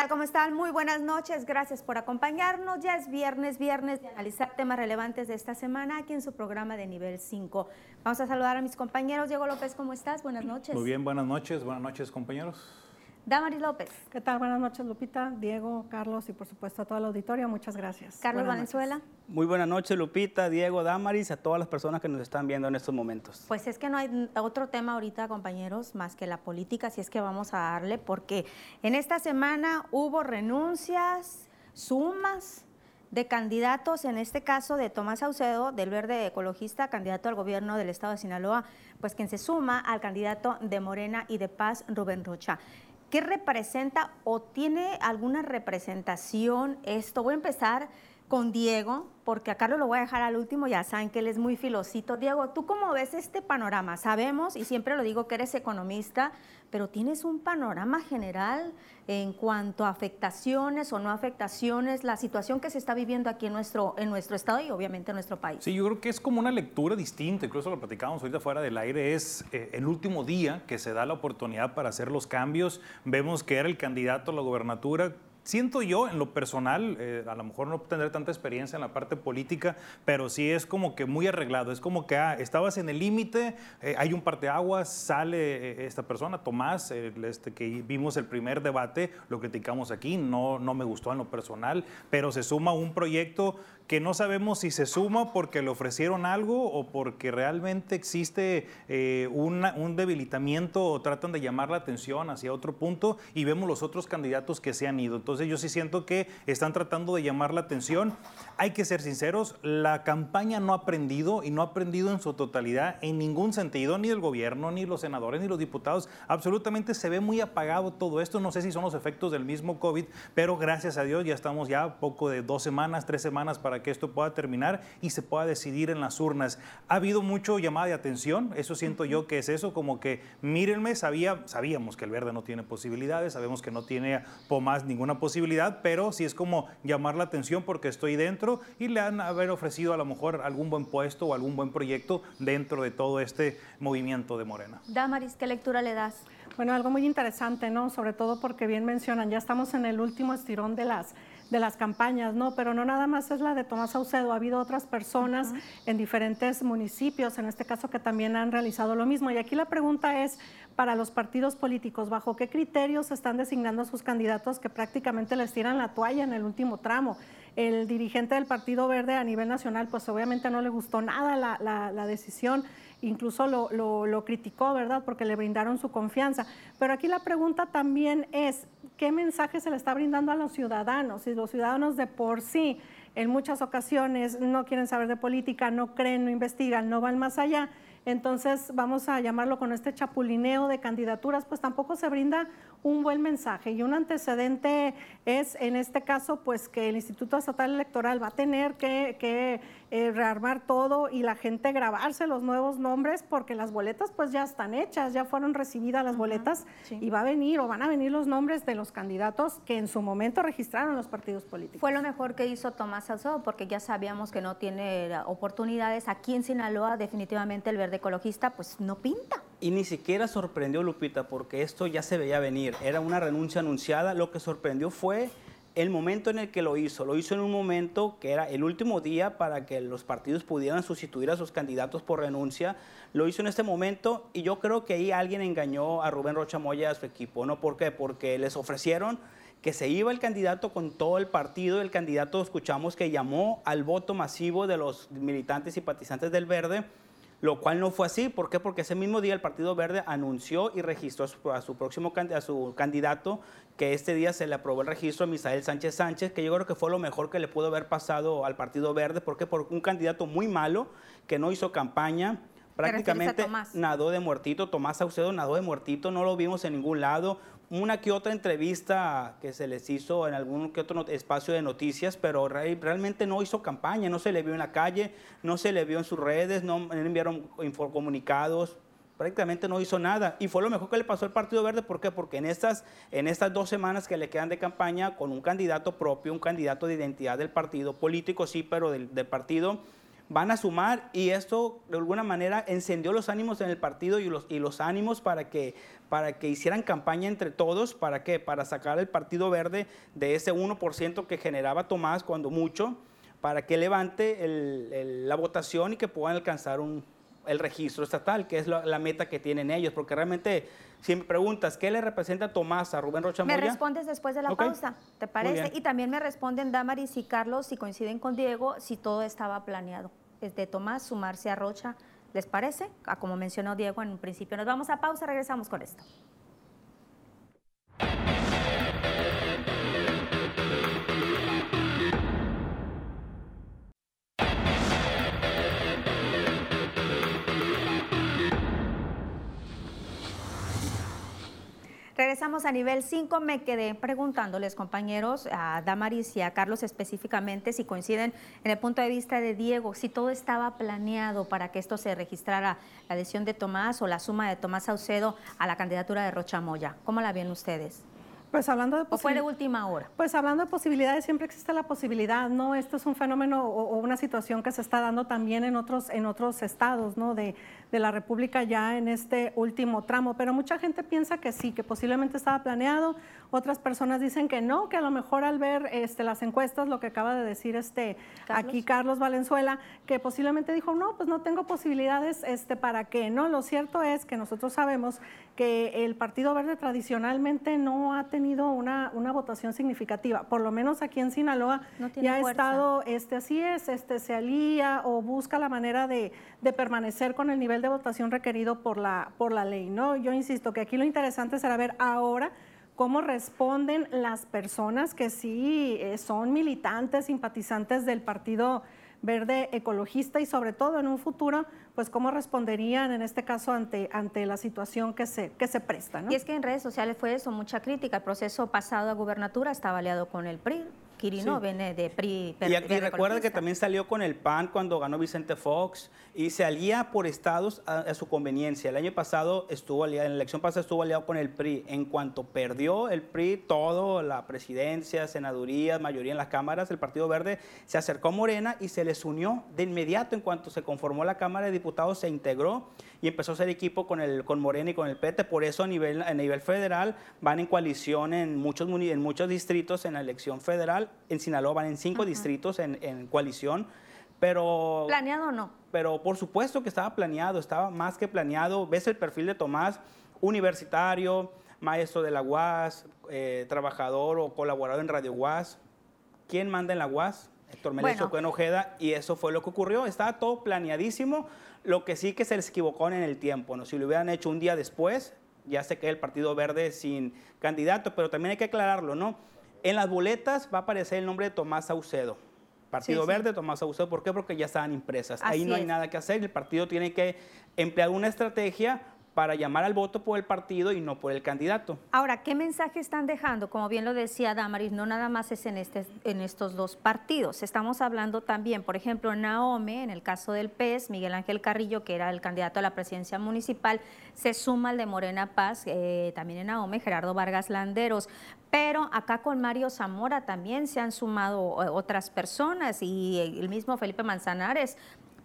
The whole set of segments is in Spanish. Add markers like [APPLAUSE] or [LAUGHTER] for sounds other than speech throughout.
¿Qué tal? ¿Cómo están? Muy buenas noches. Gracias por acompañarnos. Ya es viernes, viernes de analizar temas relevantes de esta semana aquí en su programa de nivel 5. Vamos a saludar a mis compañeros. Diego López, ¿cómo estás? Buenas noches. Muy bien, buenas noches. Buenas noches, compañeros. Damaris López. ¿Qué tal? Buenas noches, Lupita, Diego, Carlos y por supuesto a todo el auditorio. Muchas gracias. Carlos Valenzuela. Muy buenas noches, Lupita, Diego, Damaris a todas las personas que nos están viendo en estos momentos. Pues es que no hay otro tema ahorita, compañeros, más que la política, si es que vamos a darle, porque en esta semana hubo renuncias, sumas de candidatos, en este caso de Tomás Saucedo, del Verde Ecologista, candidato al gobierno del estado de Sinaloa, pues quien se suma al candidato de Morena y de Paz, Rubén Rocha. ¿Qué representa o tiene alguna representación esto? Voy a empezar con Diego, porque a Carlos lo voy a dejar al último, ya saben que él es muy filosito. Diego, ¿tú cómo ves este panorama? Sabemos, y siempre lo digo que eres economista, pero tienes un panorama general en cuanto a afectaciones o no afectaciones, la situación que se está viviendo aquí en nuestro, en nuestro estado y obviamente en nuestro país. Sí, yo creo que es como una lectura distinta, incluso lo platicábamos ahorita fuera del aire, es eh, el último día que se da la oportunidad para hacer los cambios. Vemos que era el candidato a la gobernatura Siento yo, en lo personal, eh, a lo mejor no tendré tanta experiencia en la parte política, pero sí es como que muy arreglado. Es como que ah, estabas en el límite, eh, hay un parteaguas, sale eh, esta persona, Tomás, este, que vimos el primer debate, lo criticamos aquí, no, no me gustó en lo personal, pero se suma un proyecto que no sabemos si se suma porque le ofrecieron algo o porque realmente existe eh, un debilitamiento o tratan de llamar la atención hacia otro punto y vemos los otros candidatos que se han ido. Entonces yo sí siento que están tratando de llamar la atención. Hay que ser sinceros, la campaña no ha aprendido y no ha aprendido en su totalidad en ningún sentido, ni el gobierno, ni los senadores, ni los diputados. Absolutamente se ve muy apagado todo esto. No sé si son los efectos del mismo COVID, pero gracias a Dios ya estamos ya poco de dos semanas, tres semanas para que esto pueda terminar y se pueda decidir en las urnas. Ha habido mucho llamada de atención, eso siento yo que es eso, como que mírenme, sabía, sabíamos que el verde no tiene posibilidades, sabemos que no tiene más ninguna posibilidad, pero sí es como llamar la atención porque estoy dentro y le han haber ofrecido a lo mejor algún buen puesto o algún buen proyecto dentro de todo este movimiento de Morena. Damaris, ¿qué lectura le das? Bueno, algo muy interesante, ¿no? Sobre todo porque bien mencionan, ya estamos en el último estirón de las de las campañas, ¿no? Pero no nada más es la de Tomás Saucedo, ha habido otras personas en diferentes municipios, en este caso que también han realizado lo mismo. Y aquí la pregunta es para los partidos políticos, ¿bajo qué criterios están designando a sus candidatos que prácticamente les tiran la toalla en el último tramo? El dirigente del Partido Verde a nivel nacional, pues obviamente no le gustó nada la, decisión incluso lo, lo, criticó, ¿verdad? Porque le brindaron su confianza. Pero aquí la pregunta también es, ¿qué mensaje se le está brindando a los ciudadanos? Si los ciudadanos de por sí en muchas ocasiones no quieren saber de política, no creen, no investigan, no van más allá, entonces vamos a llamarlo con este chapulineo de candidaturas, pues tampoco se brinda un buen mensaje. Y un antecedente es, en este caso, pues que el Instituto Estatal Electoral va a tener que, eh, rearmar todo y la gente grabarse los nuevos nombres porque las boletas pues ya están hechas, ya fueron recibidas las boletas y va a venir o van a venir los nombres de los candidatos que en su momento registraron los partidos políticos. Fue lo mejor que hizo Tomás Salcedo porque ya sabíamos que no tiene oportunidades. Aquí en Sinaloa definitivamente el verde ecologista pues no pinta. Y ni siquiera sorprendió Lupita porque esto ya se veía venir. Era una renuncia anunciada. Lo que sorprendió fue el momento en el que lo hizo. Lo hizo en un momento que era el último día para que los partidos pudieran sustituir a sus candidatos por renuncia. Lo hizo en este momento y yo creo que ahí alguien engañó a Rubén Rocha Moya y a su equipo. ¿No? ¿Por qué? Porque les ofrecieron que se iba el candidato con todo el partido. El candidato, escuchamos que llamó al voto masivo de los militantes y simpatizantes del Verde lo cual no fue así. ¿Por qué? Porque ese mismo día el Partido Verde anunció y registró a su, próximo a su candidato, que este día se le aprobó el registro a Misael Sánchez Sánchez, que yo creo que fue lo mejor que le pudo haber pasado al Partido Verde, porque por un candidato muy malo, que no hizo campaña, prácticamente nadó de muertito, Tomás Saucedo nadó de muertito, no lo vimos en ningún lado, una que otra entrevista que se les hizo en algún que otro espacio de noticias, pero realmente no hizo campaña, no se le vio en la calle, no se le vio en sus redes, no enviaron comunicados, prácticamente no hizo nada. Y fue lo mejor que le pasó al Partido Verde, ¿por qué? Porque en estas, en estas dos semanas que le quedan de campaña, con un candidato propio, un candidato de identidad del partido, político sí, pero del partido, van a sumar y esto de alguna manera encendió los ánimos en el partido y los, y los ánimos para que, para que hicieran campaña entre todos, ¿para qué? Para sacar el Partido Verde de ese 1% que generaba Tomás cuando mucho, para que levante la votación y que puedan alcanzar un, el registro estatal, que es la, meta que tienen ellos, porque realmente, si me preguntas, ¿qué le representa Tomás a Rubén Rocha Me respondes después de la pausa, ¿te parece? Y también me responden Damaris y Carlos, si coinciden con Diego, si todo estaba planeado. Es de Tomás sumarse a Rocha, ¿les parece? Como mencionó Diego en un principio. Nos vamos a pausa, regresamos con esto. Regresamos a nivel 5. Me quedé preguntándoles, compañeros, a Damaris y a Carlos específicamente, si coinciden en el punto de vista de Diego, si todo estaba planeado para que esto se registrara, la adhesión de Tomás o la suma de Tomás Saucedo a la candidatura de Rocha Moya. ¿Cómo la ven ustedes? Pues hablando de ¿O fue de última hora? Pues hablando de posibilidades, siempre existe la posibilidad, ¿no? Esto es un fenómeno o, una situación que se está dando también en otros, en otros estados, ¿no? De, de la República ya en este último tramo, pero mucha gente piensa que sí, que posiblemente estaba planeado, otras personas dicen que no, que a lo mejor al ver este, las encuestas, lo que acaba de decir este, aquí Carlos Valenzuela, que posiblemente dijo, no, pues no tengo posibilidades, este, ¿para qué? No, lo cierto es que nosotros sabemos que el Partido Verde tradicionalmente no ha tenido una, una votación significativa, por lo menos aquí en Sinaloa ya ha estado, este, así es, este, se alía o busca la manera de, de permanecer con el nivel de votación requerido por la, por la ley. ¿no? Yo insisto que aquí lo interesante será ver ahora cómo responden las personas que sí eh, son militantes, simpatizantes del Partido Verde Ecologista y sobre todo en un futuro, pues cómo responderían en este caso ante, ante la situación que se, que se presta. Y es que en redes sociales fue eso, mucha crítica. El proceso pasado a gubernatura estaba aliado con el PRI, Quirino viene de PRI. Y aquí recuerda que también salió con el PAN cuando ganó Vicente Fox y se alía por estados a, su conveniencia. El año pasado estuvo aliado, en la elección pasada estuvo aliado con el PRI. En cuanto perdió el PRI todo, la presidencia, senaduría, mayoría en las cámaras, el Partido Verde se acercó a Morena y se les unió de inmediato en cuanto se conformó la Cámara de Diputados, se integró y empezó a ser equipo con, el, con Morena y con el PT. Por eso a nivel, a nivel federal van en coalición en muchos, en muchos distritos en la elección federal. En Sinaloa van en cinco distritos en, en coalición. Pero, ¿Planeado o no? Pero por supuesto que estaba planeado, estaba más que planeado. Ves el perfil de Tomás, universitario, maestro de la UAS, eh, trabajador o colaborador en Radio UAS. ¿Quién manda en la UAS? Héctor Melesio bueno. Ojeda, y eso fue lo que ocurrió. Estaba todo planeadísimo. Lo que sí que se les equivocó en el tiempo, ¿no? Si lo hubieran hecho un día después, ya se queda el Partido Verde sin candidato, pero también hay que aclararlo, ¿no? En las boletas va a aparecer el nombre de Tomás Saucedo. Partido Verde, Tomás Saucedo. ¿Por qué? Porque ya estaban impresas. Ahí no hay nada que hacer. El partido tiene que emplear una estrategia para llamar al voto por el partido y no por el candidato. Ahora, ¿qué mensaje están dejando? Como bien lo decía Damaris, no nada más es en, este, en estos dos partidos. Estamos hablando también, por ejemplo, Naome, en el caso del PES, Miguel Ángel Carrillo, que era el candidato a la presidencia municipal, se suma al de Morena Paz, eh, también en Naome, Gerardo Vargas Landeros. Pero acá con Mario Zamora también se han sumado otras personas y el mismo Felipe Manzanares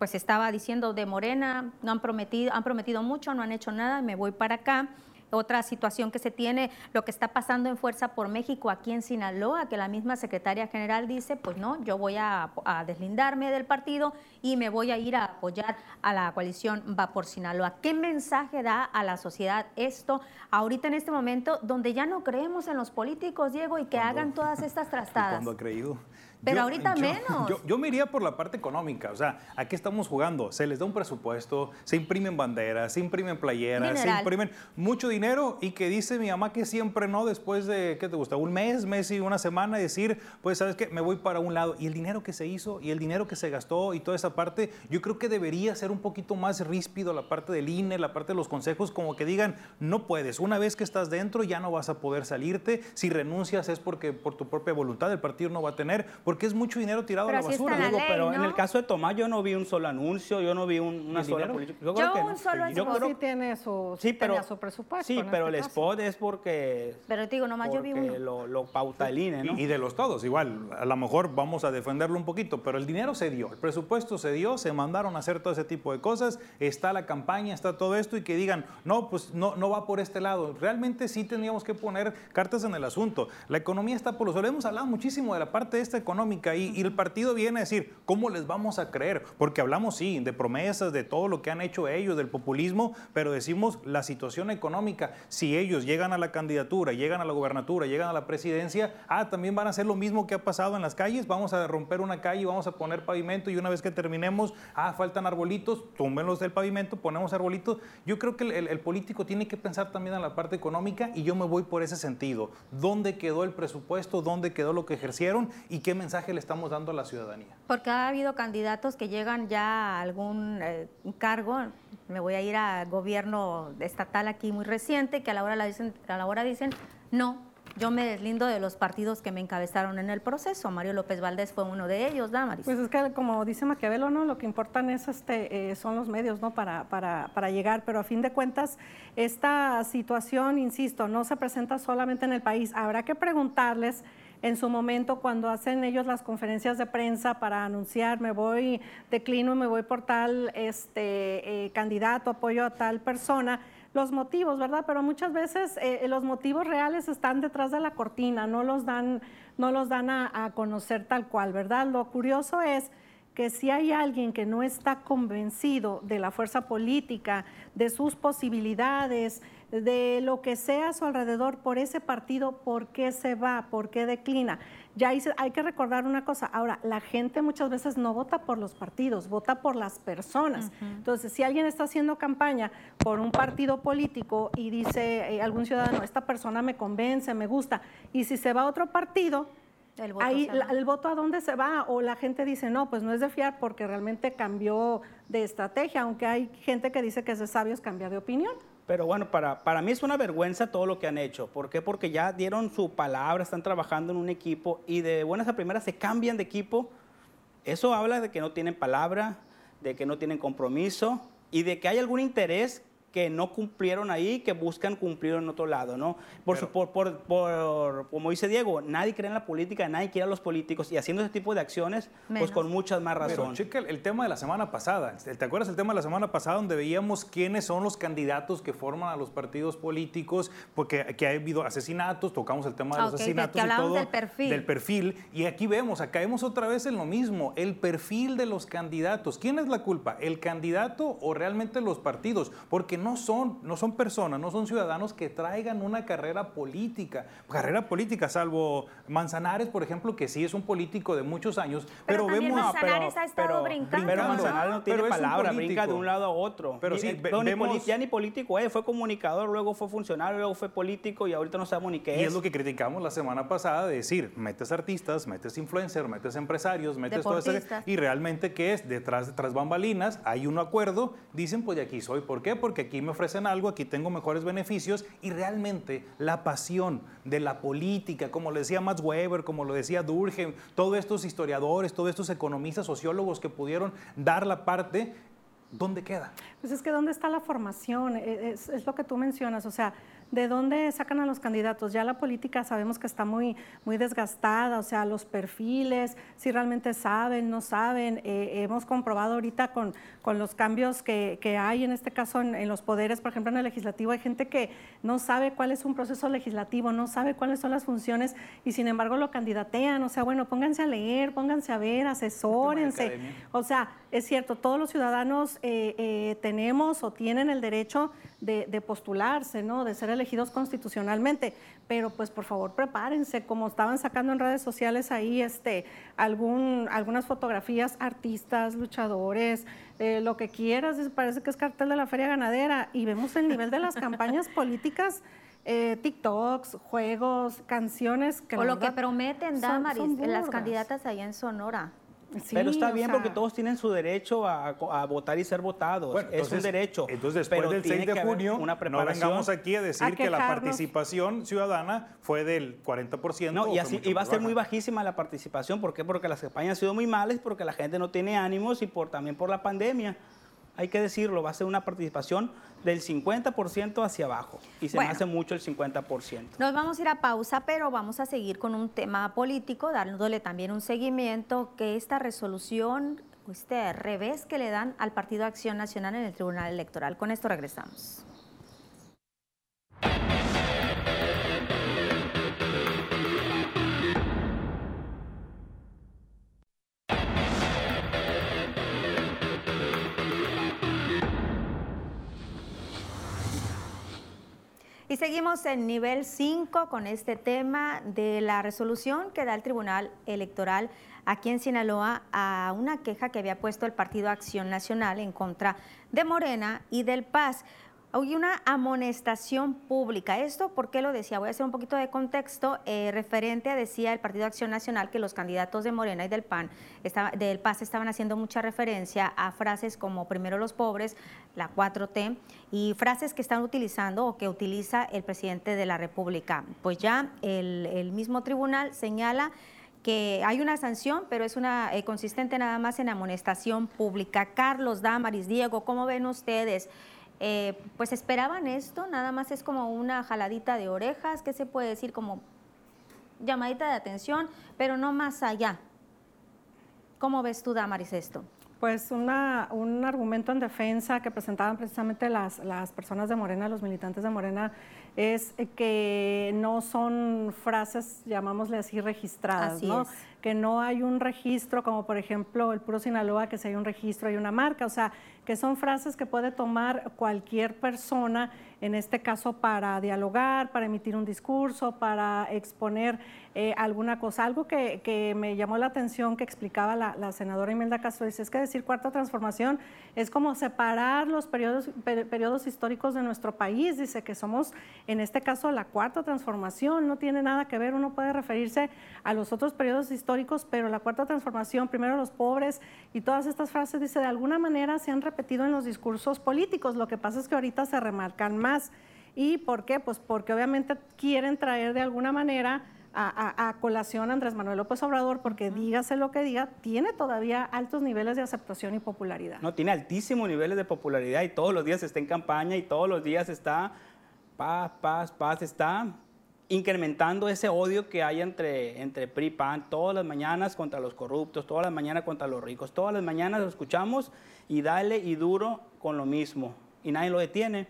pues estaba diciendo de Morena, no han prometido, han prometido mucho, no han hecho nada, me voy para acá. Otra situación que se tiene, lo que está pasando en Fuerza por México aquí en Sinaloa, que la misma secretaria general dice, pues no, yo voy a, deslindarme del partido y me voy a ir a apoyar a la coalición Va por Sinaloa. ¿Qué mensaje da a la sociedad esto ahorita en este momento donde ya no creemos en los políticos, Diego, y que hagan todas estas [LAUGHS] trastadas? ¿Cuándo ha creído? Pero ahorita menos. Yo, me iría por la parte económica. O sea, ¿a qué estamos jugando? Se les da un presupuesto, se imprimen banderas, se imprimen playeras, se imprimen mucho dinero y que dice mi mamá que siempre no, después de, ¿qué te gusta? Un mes, mes y una semana, decir, pues, ¿sabes qué? Me voy para un lado. Y el dinero que se hizo y el dinero que se gastó y toda esa parte, yo creo que debería ser un poquito más ríspido la parte del INE, la parte de los consejos, como que digan, no puedes. Una vez que estás dentro, ya no vas a poder salirte. Si renuncias es porque por tu propia voluntad el partido no va a tener porque es mucho dinero tirado a la basura. pero en el caso de Tomás yo no vi un solo anuncio, yo no vi una sola política. Yo, creo que un solo yo creo sí tiene su, sí, pero, su presupuesto. Sí, pero el este spot es porque... Pero te digo, nomás yo vi uno. Lo, lo pauta el INE, ¿no? Y, de los todos, igual, a lo mejor vamos a defenderlo un poquito, pero el dinero se dio, el presupuesto se dio, se mandaron a hacer todo ese tipo de cosas, está la campaña, está todo esto y que digan, no, pues no, no va por este lado. Realmente sí teníamos que poner cartas en el asunto. La economía está por los suelos. Hemos hablado muchísimo de la parte esta económica y, y, el partido viene a decir, ¿cómo les vamos a creer? Porque hablamos, sí, de promesas, de todo lo que han hecho ellos, del populismo, pero decimos la situación económica. Si ellos llegan a la candidatura, llegan a la gubernatura, llegan a la presidencia, ah, también van a hacer lo mismo que ha pasado en las calles. Vamos a romper una calle, vamos a poner pavimento y una vez que terminemos, ah, faltan arbolitos, túmbenlos del pavimento, ponemos arbolitos. Yo creo que el, el político tiene que pensar también en la parte económica y yo me voy por ese sentido. ¿Dónde quedó el presupuesto? ¿Dónde quedó lo que ejercieron y qué mensaje le estamos dando a la ciudadanía? Porque ha habido candidatos que llegan ya a algún eh, cargo, me voy a ir a gobierno estatal aquí muy reciente, que a la hora, la dicen, a la hora dicen, no, yo me deslindo de los partidos que me encabezaron en el proceso. Mario López Valdés fue uno de ellos, Damaris. Pues es que, como dice Maquiavelo, ¿no? lo que importan es este, eh, son los medios ¿no? Para, para, para, llegar, pero a fin de cuentas, esta situación, insisto, no se presenta solamente en el país. Habrá que preguntarles en su momento cuando hacen ellos las conferencias de prensa para anunciar me voy, declino me voy por tal este, eh, candidato, apoyo a tal persona los motivos, ¿verdad? Pero muchas veces eh, los motivos reales están detrás de la cortina, no los dan, no los dan a, conocer tal cual, ¿verdad? Lo curioso es que si hay alguien que no está convencido de la fuerza política, de sus posibilidades, de lo que sea a su alrededor por ese partido, ¿por qué se va? ¿Por qué declina? Ya hay, que recordar una cosa, ahora, la gente muchas veces no vota por los partidos, vota por las personas. Entonces, si alguien está haciendo campaña por un partido político y dice eh, algún ciudadano, esta persona me convence, me gusta, y si se va a otro partido, el voto, ahí, el voto a dónde se va o la gente dice no, pues no es de fiar porque realmente cambió de estrategia, aunque hay gente que dice que es de sabios cambiar de opinión. Pero bueno, para, para mí es una vergüenza todo lo que han hecho. ¿Por qué? Porque ya dieron su palabra, están trabajando en un equipo y de buenas a primeras se cambian de equipo. Eso habla de que no tienen palabra, de que no tienen compromiso y de que hay algún interés que no cumplieron ahí, que buscan cumplir en otro lado, ¿no? Por, por, por, por, como dice Diego, nadie cree en la política, nadie quiere a los políticos y haciendo ese tipo de acciones, pues con muchas más razones. Checa el, tema de la semana pasada. ¿Te acuerdas el tema de la semana pasada donde veíamos quiénes son los candidatos que forman a los partidos políticos? Porque que ha habido asesinatos, tocamos el tema de los asesinatos y todo. Del perfil. Del perfil. Y aquí vemos, acá vemos otra vez en lo mismo, el perfil de los candidatos. ¿Quién es la culpa? ¿El candidato o realmente los partidos? Porque no son, no son personas, no son ciudadanos que traigan una carrera política. Carrera política, salvo Manzanares, por ejemplo, que sí es un político de muchos años, pero, pero vemos... Manzanares ha estado brincando. Pero Manzanares no tiene palabra, brinca de un lado a otro. Pero sí, vemos... ya ni político es, fue comunicador, luego fue funcionario, luego fue político y ahorita no sabemos ni qué es. Y es lo que criticamos la semana pasada, de decir, metes artistas, metes influencers, metes empresarios, metes todo eso. Y realmente, ¿qué es? Detrás, detrás bambalinas, hay un acuerdo, dicen, pues de aquí soy. ¿Por qué? Porque aquí me ofrecen algo, aquí tengo mejores beneficios y realmente la pasión de la política, como lo decía Max Weber, como lo decía Durkheim, todos estos historiadores, todos estos economistas, sociólogos que pudieron dar la parte, ¿dónde queda? Pues es que ¿dónde está la formación? Es, es lo que tú mencionas, o sea, ¿De dónde sacan a los candidatos? Ya la política sabemos que está muy, muy desgastada, o sea, los perfiles, si realmente saben, no saben. Eh, hemos comprobado ahorita con, con los cambios que, que, hay, en este caso en, los poderes, por ejemplo, en el legislativo, hay gente que no sabe cuál es un proceso legislativo, no sabe cuáles son las funciones y sin embargo lo candidatean. O sea, bueno, pónganse a leer, pónganse a ver, asesórense. O sea, es cierto, todos los ciudadanos eh, eh, tenemos o tienen el derecho de, de postularse, ¿no? De ser elegidos constitucionalmente, pero pues por favor prepárense, como estaban sacando en redes sociales ahí este, algún, algunas fotografías, artistas, luchadores, eh, lo que quieras, parece que es cartel de la feria ganadera y vemos el nivel de las campañas [LAUGHS] políticas. Eh, TikToks, juegos, canciones que... O lo que prometen, Damaris, las candidatas allá en Sonora pero está bien porque todos tienen su derecho a, votar y ser votados. es un derecho. Entonces, después del 6 de junio, una no vengamos aquí a decir que la participación ciudadana fue del 40%. No, y, así, y va a ser muy bajísima la participación. ¿Por qué? Porque las campañas han sido muy malas, porque la gente no tiene ánimos y por, también por la pandemia hay que decirlo, va a ser una participación del 50% hacia abajo y se me hace mucho el 50%. Nos vamos a ir a pausa, pero vamos a seguir con un tema político, dándole también un seguimiento que esta resolución, este revés que le dan al Partido Acción Nacional en el Tribunal Electoral. Con esto regresamos. Y seguimos en nivel 5 con este tema de la resolución que da el Tribunal Electoral aquí en Sinaloa a una queja que había puesto el Partido Acción Nacional en contra de Morena y del Paz. Hay una amonestación pública. ¿Esto por qué lo decía? Voy a hacer un poquito de contexto. Eh, referente a, decía el Partido Acción Nacional, que los candidatos de Morena y del PAN, del PAS, estaban haciendo mucha referencia a frases como primero los pobres, la 4T, y frases que están utilizando o que utiliza el presidente de la República. Pues ya el, mismo tribunal señala que hay una sanción, pero es una eh, consistente nada más en amonestación pública. Carlos, Damaris, Diego, ¿cómo ven ustedes? Eh, pues esperaban esto, nada más es como una jaladita de orejas, que se puede decir como llamadita de atención, pero no más allá. ¿Cómo ves tú, Damaris, esto? Pues una, un argumento en defensa que presentaban precisamente las, las personas de Morena, los militantes de Morena, es que no son frases, llamámosle así, registradas, ¿no? Que no hay un registro, como por ejemplo el puro Sinaloa, que si hay un registro, hay una marca, o sea, que son frases que puede tomar cualquier persona, en este caso para dialogar, para emitir un discurso, para exponer eh, alguna cosa. Algo que, me llamó la atención que explicaba la, senadora Imelda Castro, dice, es que decir cuarta transformación es como separar los periodos, periodos históricos de nuestro país, dice que somos en este caso la cuarta transformación, no tiene nada que ver, uno puede referirse a los otros periodos históricos, pero la cuarta transformación, primero los pobres y todas estas frases, dice, de alguna manera se han repetido en los discursos políticos, lo que pasa es que ahorita se remarcan más. ¿Y por qué? Pues porque obviamente quieren traer de alguna manera a, colación Andrés Manuel López Obrador, porque dígase lo que diga, tiene todavía altos niveles de aceptación y popularidad. No, tiene altísimos niveles de popularidad y todos los días está en campaña y todos los días está paz, paz, paz, está incrementando ese odio que hay entre, entre PRI PAN todas las mañanas contra los corruptos, todas las mañanas contra los ricos, todas las mañanas lo escuchamos y dale y duro con lo mismo y nadie lo detiene.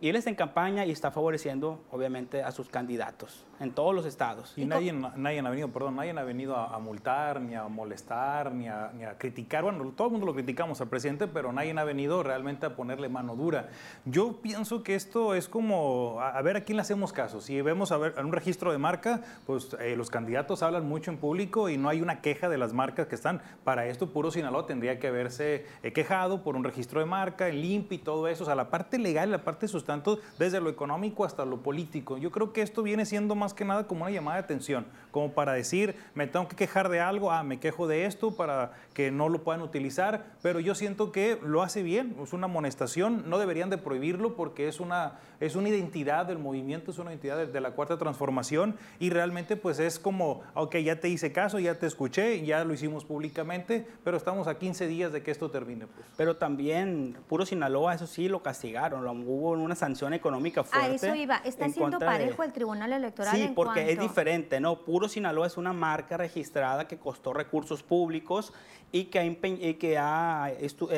Y él está en campaña y está favoreciendo, obviamente, a sus candidatos en todos los estados. Y, nadie, nadie ha venido, perdón, nadie ha venido a, multar, ni a molestar, ni a, ni a, criticar. Bueno, todo el mundo lo criticamos al presidente, pero nadie ha venido realmente a ponerle mano dura. Yo pienso que esto es como, a, ver a quién le hacemos caso. Si vemos a ver en un registro de marca, pues eh, los candidatos hablan mucho en público y no hay una queja de las marcas que están. Para esto, puro Sinaloa tendría que haberse eh, quejado por un registro de marca, el y todo eso. O sea, la parte legal, la parte sustanto, desde lo económico hasta lo político. Yo creo que esto viene siendo más que nada como una llamada de atención, como para decir, me tengo que quejar de algo, ah, me quejo de esto para que no lo puedan utilizar, pero yo siento que lo hace bien, es una amonestación, no deberían de prohibirlo porque es una, es una identidad del movimiento, es una identidad de, la cuarta transformación y realmente pues es como, ok, ya te hice caso, ya te escuché, ya lo hicimos públicamente, pero estamos a 15 días de que esto termine. Pues. Pero también, puro Sinaloa, eso sí, lo castigaron, hubo una sanción económica fuerte. A eso iba, está siendo parejo el Tribunal Electoral. Sí, porque es diferente, ¿no? Puro Sinaloa es una marca registrada que costó recursos públicos y que ha, que ha,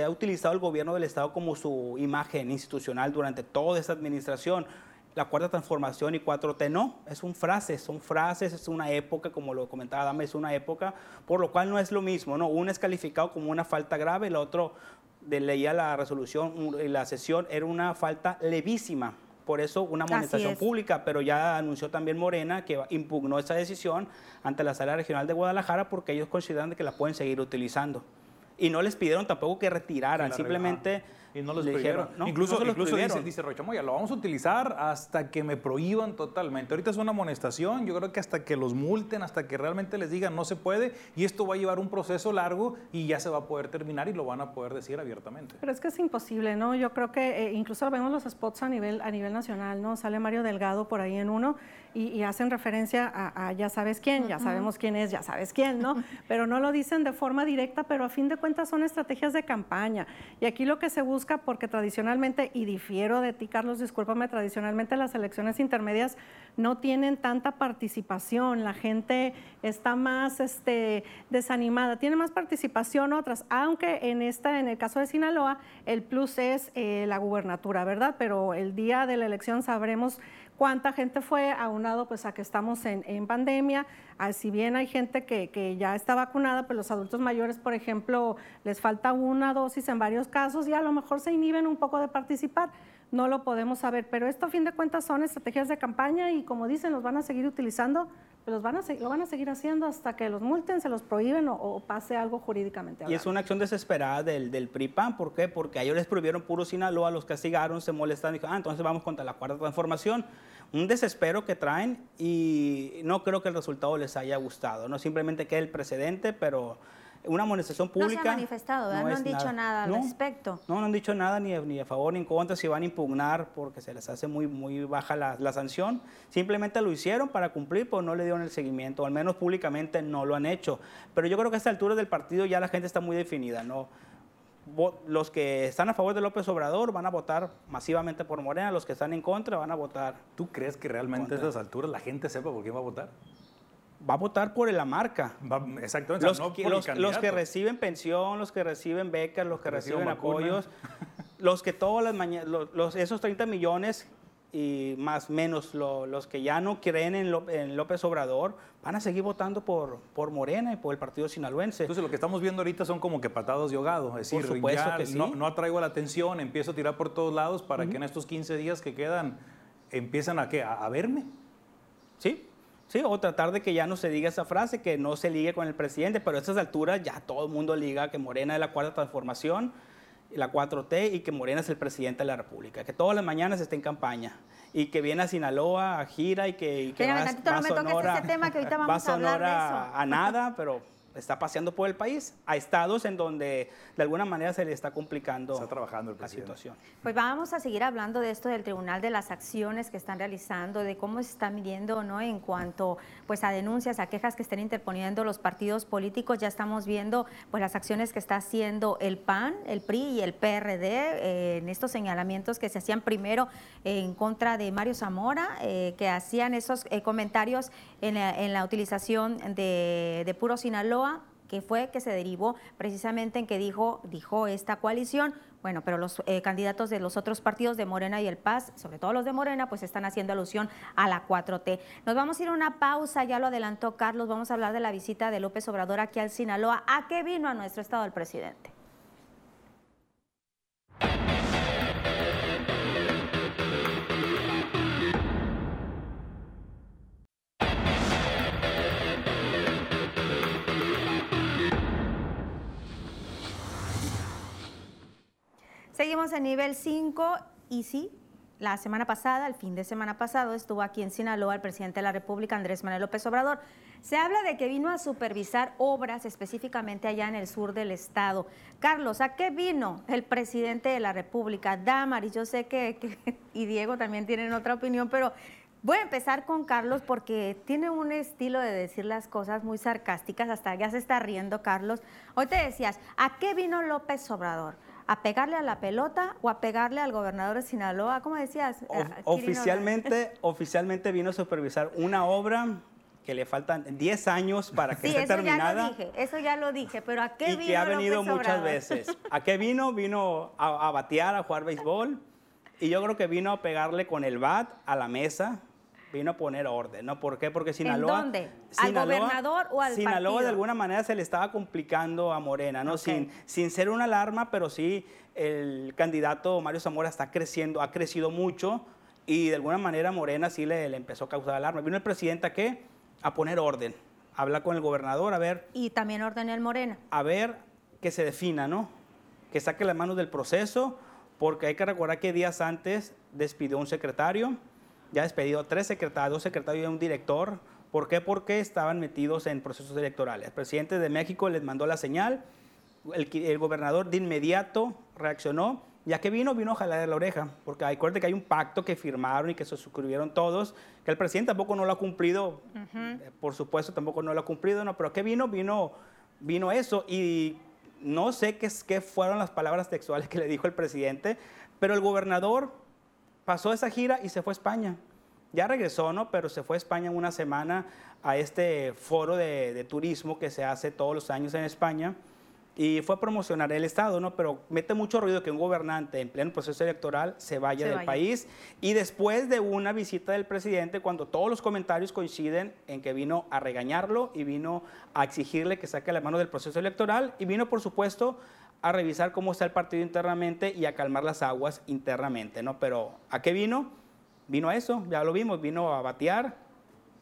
utilizado el gobierno del Estado como su imagen institucional durante toda esta administración la cuarta transformación y 4T no, es un frase, son frases, es una época, como lo comentaba Dame, es una época, por lo cual no es lo mismo, ¿no? Uno es calificado como una falta grave, el otro, de, leía la resolución, la sesión, era una falta levísima. Por eso una amonestación pública, pero ya anunció también Morena que impugnó esa decisión ante la Sala Regional de Guadalajara porque ellos consideran que la pueden seguir utilizando. Y no les pidieron tampoco que retiraran, simplemente Y no los Le prohibieron. dijeron, no, incluso no los incluso dice, prohibieron. dice Rochamoya, lo vamos a utilizar hasta que me prohíban totalmente. Ahorita es una amonestación, yo creo que hasta que los multen, hasta que realmente les digan no se puede, y esto va a llevar un proceso largo y ya se va a poder terminar y lo van a poder decir abiertamente. Pero es que es imposible, ¿no? Yo creo que eh, incluso vemos los spots a nivel, a nivel nacional, ¿no? Sale Mario Delgado por ahí en uno y, y hacen referencia a, a ya sabes quién, ya sabemos quién es, ya sabes quién, ¿no? [LAUGHS] Pero no lo dicen de forma directa, pero a fin de cuentas son estrategias de campaña. Y aquí lo que se busca, porque tradicionalmente, y difiero de ti, Carlos, discúlpame, tradicionalmente las elecciones intermedias no tienen tanta participación, la gente está más este, desanimada, tiene más participación otras, aunque en, esta, en el caso de Sinaloa el plus es eh, la gubernatura, ¿verdad? Pero el día de la elección sabremos cuánta gente fue, aunado pues a que estamos en, en pandemia, Ah, si bien hay gente que, que ya está vacunada, pues los adultos mayores, por ejemplo, les falta una dosis en varios casos y a lo mejor se inhiben un poco de participar. No lo podemos saber, pero esto a fin de cuentas son estrategias de campaña y como dicen, los van a seguir utilizando, los van a, lo van a seguir haciendo hasta que los multen, se los prohíben o, o pase algo jurídicamente. Y es una acción desesperada del, del PRI-PAN. ¿Por qué? Porque a ellos les prohibieron puro Sinaloa, los castigaron, se molestaron y dijeron, ah, entonces vamos contra la cuarta transformación. Un desespero que traen y no creo que el resultado les haya gustado. No simplemente quede el precedente, pero una amonestación No se ha pública. manifestado, ¿verdad? No han dicho nada al No, respecto. No, no han dicho nada ni, a- ni a favor ni en contra, si van a impugnar porque se les hace muy, muy baja la, la sanción. Simplemente lo hicieron para cumplir, pero no le dieron el seguimiento, o al menos públicamente no lo han hecho. Pero yo creo que a esta altura del partido ya la gente está muy definida, ¿no? Los que están a favor de López Obrador van a votar masivamente por Morena, los que están en contra van a votar. ¿Tú crees que realmente a Contra. estas alturas la gente sepa por quién va a votar? Va a votar por la marca. Va- exactamente, Los, no que, los- los reciben pensión, los que reciben becas, los que reciben apoyos, los que todas las mañanas, los, esos 30 millones y más menos lo- los que ya no creen en, Ló- en López Obrador, van a seguir votando por, por Morena y por el partido sinaloense. Entonces lo que estamos viendo ahorita son como que patados de ahogado, es decir, supuesto ya que sí. no, no atraigo la atención, empiezo a tirar por todos lados para que en estos 15 días que quedan empiezan a qué, a, a verme. ¿Sí? Sí, o tratar de que ya no se diga esa frase, que no se ligue con el presidente, pero a estas alturas ya todo el mundo liga que Morena es la cuarta transformación, la 4T, y que Morena es el presidente de la República, que todas las mañanas está en campaña, y que viene a Sinaloa, a gira, y que, y que tantito, no me toques ese tema que ahorita [LAUGHS] va vamos a hablar de eso. a nada, pero está paseando por el país, a estados en donde de alguna manera se le está complicando Está trabajando el la situación. Pues vamos a seguir hablando de esto del tribunal, de las acciones que están realizando, de cómo se está midiendo, ¿no? En cuanto, pues, a denuncias, a quejas que estén interponiendo los partidos políticos, ya estamos viendo, pues, las acciones que está haciendo el PAN, el PRI y el PRD eh, en estos señalamientos que se hacían primero en contra de Mario Zamora, eh, que hacían esos eh, comentarios en la, en la utilización de, de puro Sinaloa que fue que se derivó precisamente en que dijo, dijo esta coalición, bueno, pero los eh, candidatos de los otros partidos de Morena y el Paz, sobre todo los de Morena, pues están haciendo alusión a la 4T. Nos vamos a ir a una pausa, ya lo adelantó Carlos, vamos a hablar de la visita de López Obrador aquí al Sinaloa. ¿A qué vino a nuestro estado el presidente? Seguimos en nivel 5 y sí, la semana pasada, el fin de semana pasado, estuvo aquí en Sinaloa el presidente de la República, Andrés Manuel López Obrador. Se habla de que vino a supervisar obras específicamente allá en el sur del estado. Carlos, ¿a qué vino el presidente de la República? Damaris, yo sé que, y Diego también tienen otra opinión, pero voy a empezar con Carlos porque tiene un estilo de decir las cosas muy sarcásticas, hasta ya se está riendo Carlos. Hoy te decías, ¿a qué vino López Obrador? ¿A pegarle a la pelota o a pegarle al gobernador de Sinaloa? ¿Cómo decías? Quirino? oficialmente, oficialmente vino a supervisar una obra que le faltan 10 años para que Sí, esté eso ya terminada. lo dije, eso ya lo dije, pero ¿a qué y vino que ha venido López muchas Obrador? veces. ¿A qué vino? Vino a, a batear, a jugar béisbol. Y yo creo que vino a pegarle con el bat a la mesa. Vino a poner orden, ¿no? ¿Por qué? Porque Sinaloa... dónde? ¿Al gobernador o al Sinaloa partido? de alguna manera se le estaba complicando a Morena, ¿no? Sin, sin ser una alarma, pero sí el candidato Mario Zamora está creciendo, ha crecido mucho y de alguna manera Morena sí le, le empezó a causar alarma. Vino el presidente a qué? A poner orden, a hablar con el gobernador, a ver Y también ordenó el Morena. a ver que se defina, ¿no? Que saque las manos del proceso porque hay que recordar que días antes despidió un secretario, ya despedido tres secretarios, dos secretarios y un director. ¿Por qué? Porque estaban metidos en procesos electorales. El presidente de México les mandó la señal, el, el gobernador de inmediato reaccionó, ya que vino, vino a jalar la oreja, porque acuérdate que hay un pacto que firmaron y que se suscribieron todos, que el presidente tampoco no lo ha cumplido, eh, por supuesto tampoco no lo ha cumplido, no, pero ¿qué vino? Vino, vino eso y no sé qué, qué fueron las palabras textuales que le dijo el presidente, pero el gobernador pasó esa gira y se fue a España. Ya regresó, ¿no? Pero se fue a España una semana a este foro de, de turismo que se hace todos los años en España y fue a promocionar el Estado, ¿no? Pero mete mucho ruido que un gobernante en pleno proceso electoral se vaya del país y después de una visita del presidente, cuando todos los comentarios coinciden en que vino a regañarlo y vino a exigirle que saque la mano del proceso electoral y vino, por supuesto, a revisar cómo está el partido internamente y a calmar las aguas internamente, ¿no? Pero ¿a qué vino? Vino a eso, ya lo vimos, vino a batear,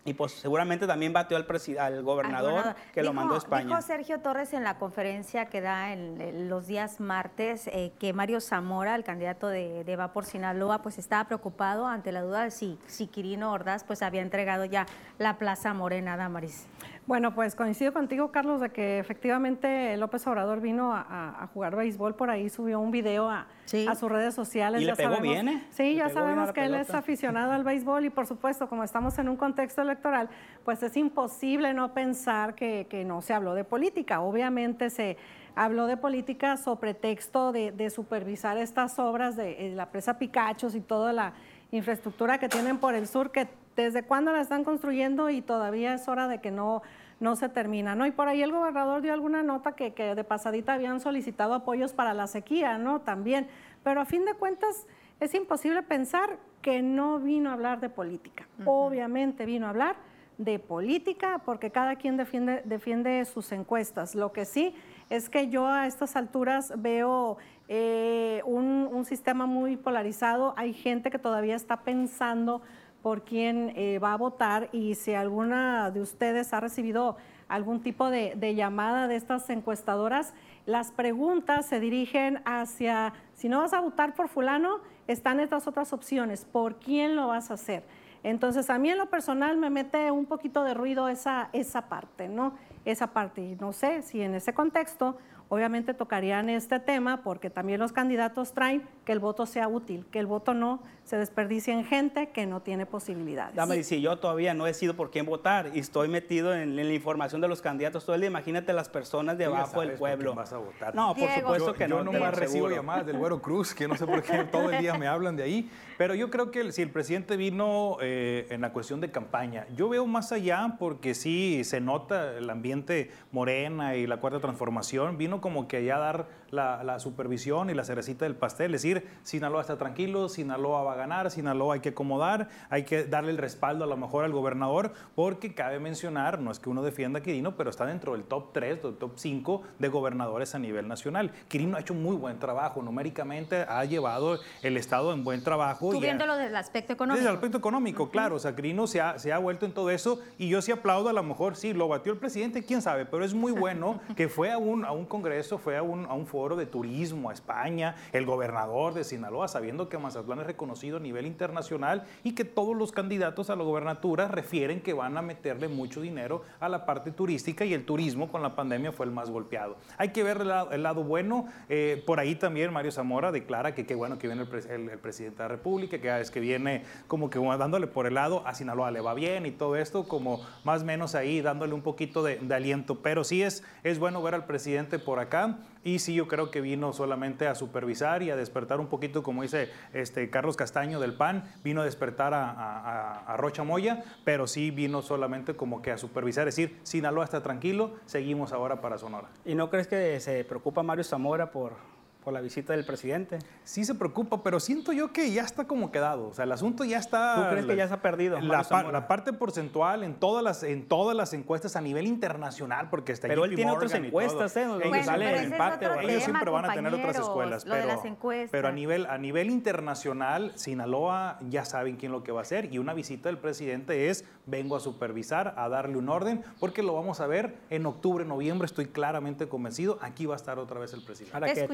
y pues seguramente también bateó al, al gobernador que lo mandó a España. Dijo Sergio Torres en la conferencia que da en, los días martes eh, que Mario Zamora, el candidato de, de Va por Sinaloa, pues estaba preocupado ante la duda de si, si Quirino Ordaz pues había entregado ya la Plaza Morena, Damaris. Bueno, pues coincido contigo, Carlos, de que efectivamente López Obrador vino a, jugar béisbol, por ahí subió un video a, sus redes sociales. ¿Y le pegó bien, ¿eh? Sí, ya sabemos que él es aficionado al béisbol y por supuesto, como estamos en un contexto electoral, pues es imposible no pensar que, no se habló de política. Obviamente se habló de política sobre pretexto de, supervisar estas obras de, la presa Picachos y toda la infraestructura que tienen por el sur, que desde cuándo la están construyendo y todavía es hora de que no, no se termina, ¿no? Y por ahí el gobernador dio alguna nota que, de pasadita habían solicitado apoyos para la sequía, ¿no? También, pero a fin de cuentas es imposible pensar que no vino a hablar de política. Obviamente vino a hablar de política porque cada quien defiende, defiende sus encuestas. Lo que sí es que yo a estas alturas veo eh, un, un sistema muy polarizado. Hay gente que todavía está pensando por quién eh, va a votar y si alguna de ustedes ha recibido algún tipo de, llamada de estas encuestadoras, las preguntas se dirigen hacia, si no vas a votar por fulano, están estas otras opciones, ¿por quién lo vas a hacer? Entonces, a mí en lo personal me mete un poquito de ruido esa, esa parte, ¿no? Esa parte, y no sé si en ese contexto obviamente tocarían este tema porque también los candidatos traen que el voto sea útil, que el voto no se desperdicie en gente que no tiene posibilidades. Dame, si yo todavía no he decidido por quién votar y estoy metido en, la información de los candidatos todo el día, imagínate las personas de abajo del pueblo. vas a votar. No, por supuesto que no. Yo no más recibo llamadas del Güero Cruz, que no sé por qué [LAUGHS] todo el día me hablan de ahí, pero yo creo que si el presidente vino eh, en la cuestión de campaña, yo veo más allá porque sí se nota el ambiente morena y la cuarta transformación, vino como que ya dar la, supervisión y la cerecita del pastel, es decir, Sinaloa está tranquilo, Sinaloa va a ganar, Sinaloa hay que acomodar, hay que darle el respaldo a lo mejor al gobernador, porque cabe mencionar, no es que uno defienda a Quirino, pero está dentro del top 3, del top 5 de gobernadores a nivel nacional. Quirino ha hecho muy buen trabajo, numéricamente ha llevado el Estado en buen trabajo. Tú viéndolo desde el aspecto económico. Desde el aspecto económico, claro, o sea, Quirino se ha, se ha vuelto en todo eso y yo sí aplaudo, a lo mejor sí, lo batió el presidente, quién sabe, pero es muy bueno que fue a un, a un congreso, fue a un, a un foro de turismo a España, el gobernador de Sinaloa, sabiendo que Mazatlán es reconocido a nivel internacional y que todos los candidatos a la gobernatura refieren que van a meterle mucho dinero a la parte turística y el turismo con la pandemia fue el más golpeado. Hay que ver el lado, bueno. Eh, por ahí también Mario Zamora declara que qué bueno que viene el, presidente de la República, que es que viene como que dándole por el lado, a Sinaloa le va bien y todo esto, como más o menos ahí dándole un poquito de, de aliento. Pero sí es, es bueno ver al presidente por acá y sí yo creo que vino solamente a supervisar y a despertar un poquito, como dice este Carlos Castaño del PAN, vino a despertar a, Rocha Moya, pero sí vino solamente como que a supervisar, es decir, Sinaloa está tranquilo, seguimos ahora para Sonora. ¿Y no crees que se preocupa Mario Zamora por la visita del presidente. Sí se preocupa, pero siento yo que ya está como quedado. O sea, el asunto ya está... ¿Tú crees que ya se ha perdido? La, parte porcentual en todas, las, en todas las encuestas a nivel internacional, porque está Pero él tiene otras encuestas, ¿eh? Ellos, sale empate, ellos siempre van a tener otras escuelas. Lo pero, de las encuestas. pero a nivel, a nivel internacional, Sinaloa ya saben quién lo que va a hacer y una visita del presidente es vengo a supervisar, a darle un orden, porque lo vamos a ver en octubre, noviembre, estoy claramente convencido, aquí va a estar otra vez el presidente. Para que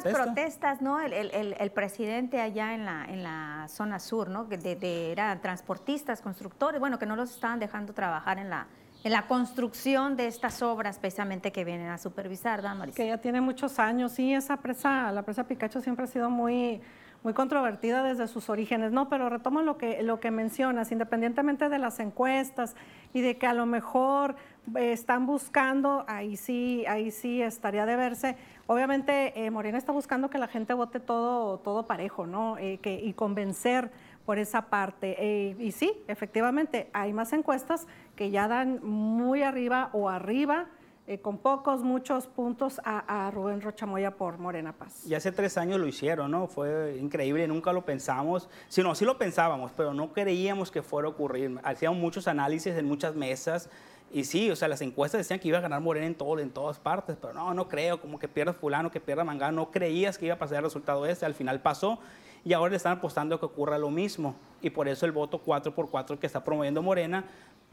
unas protestas, ¿no? El, presidente allá en la, en la zona sur, ¿no? De, eran transportistas, constructores, bueno, que no los estaban dejando trabajar en la, en la construcción de estas obras precisamente que vienen a supervisar, Damaris. Que ya tiene muchos años, sí, esa presa, la presa Picacho siempre ha sido muy muy controvertida desde sus orígenes, no, pero retomo lo que, lo que mencionas, independientemente de las encuestas y de que a lo mejor eh, están buscando, ahí sí, ahí sí estaría de verse. Obviamente eh, Morena está buscando que la gente vote todo, todo parejo, ¿no? Eh, y convencer por esa parte. y sí, efectivamente, hay más encuestas que ya dan muy arriba o arriba eh, con pocos, muchos puntos a, Rubén Rochamoya por Morena Paz. Y hace tres años lo hicieron, ¿no? Fue increíble, nunca lo pensamos, sino sí lo pensábamos, pero no creíamos que fuera a ocurrir. Hacíamos muchos análisis en muchas mesas y sí, o sea, las encuestas decían que iba a ganar Morena en, todo, en todas partes, pero no, no creo, como que pierda fulano, que pierda mangano, no creías que iba a pasar el resultado ese, al final pasó y ahora le están apostando que ocurra lo mismo. Y por eso el voto 4 por 4 que está promoviendo Morena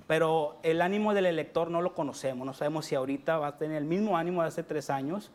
pero el ánimo del elector no lo conocemos, no sabemos si ahorita va a tener el mismo ánimo de hace tres años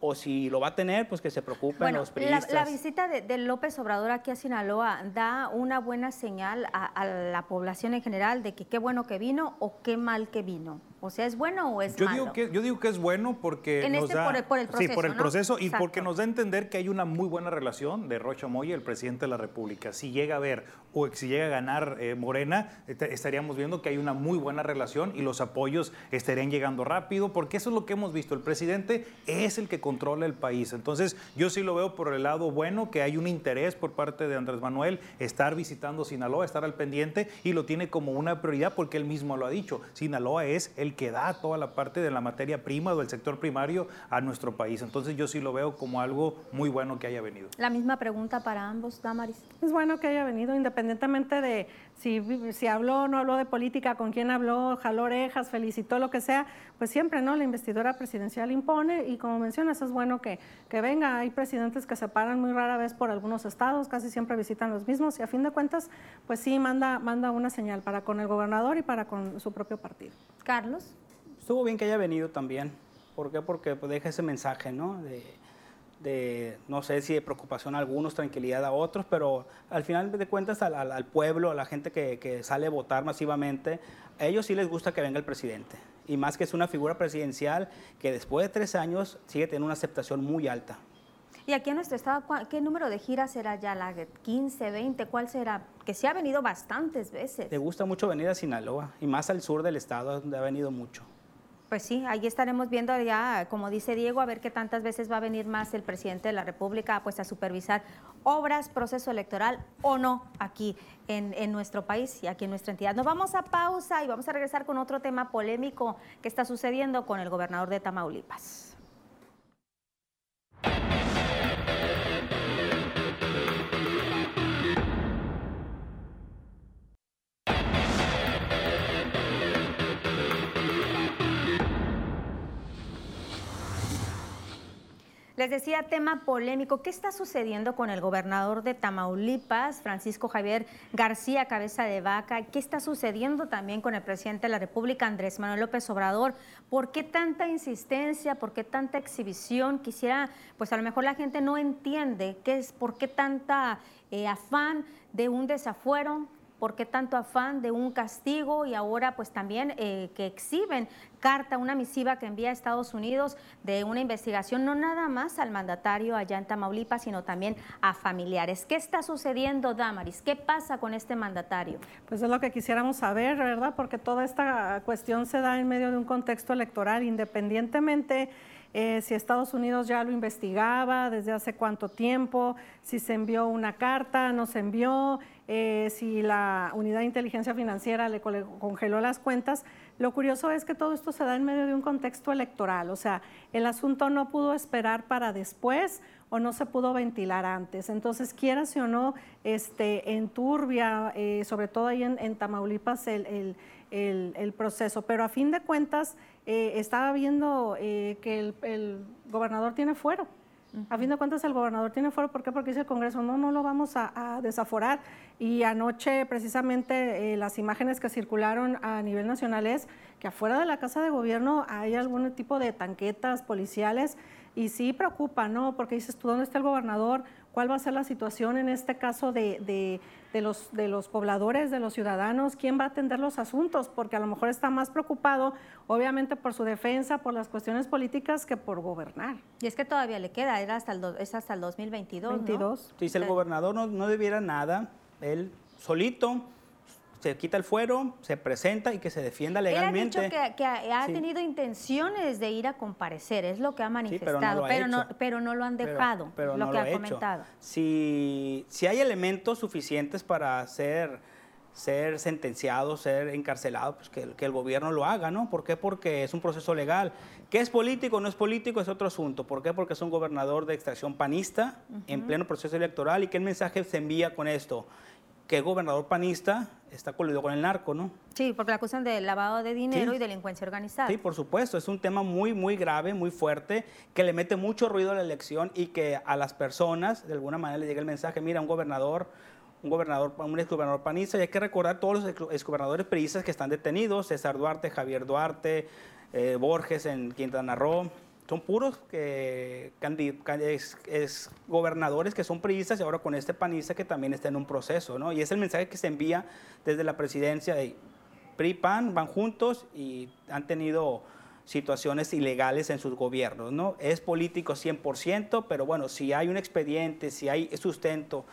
o si lo va a tener, pues que se preocupen los periodistas. La, la visita de, López Obrador aquí a Sinaloa da una buena señal a, la población en general de que qué bueno que vino o qué mal que vino. O sea, ¿es bueno o es yo malo? Digo que, yo digo que es bueno porque nos este, da... Por el, proceso, Sí, por el proceso y porque nos da a entender que hay una muy buena relación de Rocha Moya, el presidente de la República. Si llega a ver o si llega a ganar eh, Morena, estaríamos viendo que hay una muy buena relación y los apoyos estarían llegando rápido, porque eso es lo que hemos visto. El presidente es el que controla el país. Entonces, yo sí lo veo por el lado bueno, que hay un interés por parte de Andrés Manuel estar visitando Sinaloa, estar al pendiente y lo tiene como una prioridad porque él mismo lo ha dicho. Sinaloa es el que da toda la parte de la materia prima o del sector primario a nuestro país. Entonces yo sí lo veo como algo muy bueno que haya venido. La misma pregunta para ambos, Damaris. Es bueno que haya venido, independientemente de si, si habló o no habló de política, con quién habló, jaló orejas, felicitó, lo que sea, pues siempre, ¿no? La investidura presidencial impone y como mencionas, es bueno que, que venga. Hay presidentes que se paran muy rara vez por algunos estados, casi siempre visitan los mismos y a fin de cuentas, pues sí, manda, manda una señal para con el gobernador y para con su propio partido. Carlos. Estuvo bien que haya venido también. ¿Por qué? Porque pues, deja ese mensaje, ¿no? De, no sé si de preocupación a algunos, tranquilidad a otros, pero al final de cuentas al, pueblo, a la gente que, que, sale a votar masivamente, a ellos sí les gusta que venga el presidente. Y más que es una figura presidencial que después de tres años sigue teniendo una aceptación muy alta. Y aquí en nuestro estado, ¿qué número de giras será ya? ¿La 15, 20? ¿Cuál será? Que se ha venido bastantes veces. Le gusta mucho venir a Sinaloa y más al sur del estado, donde ha venido mucho. Pues sí, ahí estaremos viendo ya, como dice Diego, a ver qué tantas veces va a venir más el presidente de la República pues, a supervisar obras, proceso electoral o no aquí en, en, nuestro país y aquí en nuestra entidad. Nos vamos a pausa y vamos a regresar con otro tema polémico que está sucediendo con el gobernador de Tamaulipas. Les decía tema polémico. ¿Qué está sucediendo con el gobernador de Tamaulipas, Francisco Javier García Cabeza de Vaca? ¿Qué está sucediendo también con el presidente de la República, Andrés Manuel López Obrador? ¿Por qué tanta insistencia? ¿Por qué tanta exhibición? Quisiera, pues a lo mejor la gente no entiende qué es, por qué tanta eh, afán de un desafuero, ¿Por qué tanto afán de un castigo y ahora pues también eh, que exhiben carta, una misiva que envía a Estados Unidos de una investigación no nada más al mandatario allá en Tamaulipas, sino también a familiares? ¿Qué está sucediendo, Damaris? ¿Qué pasa con este mandatario? Pues es lo que quisiéramos saber, ¿verdad? Porque toda esta cuestión se da en medio de un contexto electoral, independientemente eh, si Estados Unidos ya lo investigaba, desde hace cuánto tiempo, si se envió una carta, no se envió, eh, si la unidad de inteligencia financiera le congeló las cuentas. Lo curioso es que todo esto se da en medio de un contexto electoral, o sea, el asunto no pudo esperar para después o no se pudo ventilar antes. Entonces, quieras o no, este, en Turbia, eh, sobre todo ahí en, Tamaulipas, el, proceso. Pero a fin de cuentas, eh, estaba viendo eh, que el, gobernador tiene fuero. A fin de cuentas, el gobernador tiene fuero. ¿Por qué? Porque dice el Congreso, no, no lo vamos a, desaforar. Y anoche, precisamente, las imágenes que circularon a nivel nacional es que afuera de la Casa de Gobierno hay algún tipo de tanquetas policiales Y sí preocupa, ¿no? Porque dices tú, ¿dónde está el gobernador? ¿Cuál va a ser la situación en este caso de, los, de los pobladores, de los ciudadanos? ¿Quién va a atender los asuntos? Porque a lo mejor está más preocupado, obviamente, por su defensa, por las cuestiones políticas, que por gobernar. Y es que todavía le queda, era hasta el es hasta el 2022. 22. Dice, el gobernador no, no debiera nada, él solito se quita el fuero, se presenta y que se defienda legalmente. Él ha dicho que, ha tenido intenciones de ir a comparecer, es lo que ha manifestado, pero, no pero, no, lo han dejado, pero, lo que ha comentado. Si, si hay elementos suficientes para ser, ser sentenciado, ser encarcelado, pues que, que, el gobierno lo haga, ¿no? ¿Por qué? Porque es un proceso legal. ¿Qué es político o no es político? Es otro asunto. ¿Por qué? Porque es un gobernador de extracción panista en pleno proceso electoral. ¿Y qué mensaje se envía con esto? Que el gobernador panista está coludido con el narco, ¿no? Sí, porque la acusan de lavado de dinero y delincuencia organizada. Sí, por supuesto, es un tema muy, muy grave, muy fuerte, que le mete mucho ruido a la elección y que a las personas, de alguna manera, le llega el mensaje, mira, un gobernador, un gobernador, un exgobernador panista, y hay que recordar todos los exgobernadores priistas que están detenidos, César Duarte, Javier Duarte, eh, Borges en Quintana Roo, son puros que, es, gobernadores que son priistas y ahora con este panista que también está en un proceso, ¿no? Y es el mensaje que se envía desde la presidencia de PRI, PAN, van juntos y han tenido situaciones ilegales en sus gobiernos, ¿no? Es político 100%, pero bueno, si hay un expediente, si hay sustento,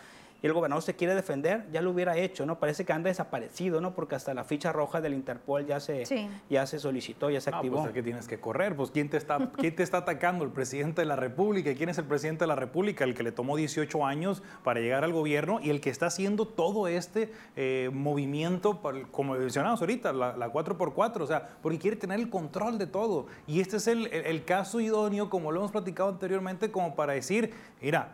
y el gobernador se quiere defender, ya lo hubiera hecho, ¿no? Parece que anda desaparecido, ¿no? Porque hasta la ficha roja del Interpol ya se, ya se solicitó, ya se no, activó. Pues que tienes que correr, pues ¿quién te, está, ¿quién te está atacando? El presidente de la República. ¿Quién es el presidente de la República? El que le tomó 18 años para llegar al gobierno y el que está haciendo todo este eh, movimiento, como mencionamos ahorita, la, 4x4, o sea, porque quiere tener el control de todo. Y este es el, el caso idóneo, como lo hemos platicado anteriormente, como para decir, mira,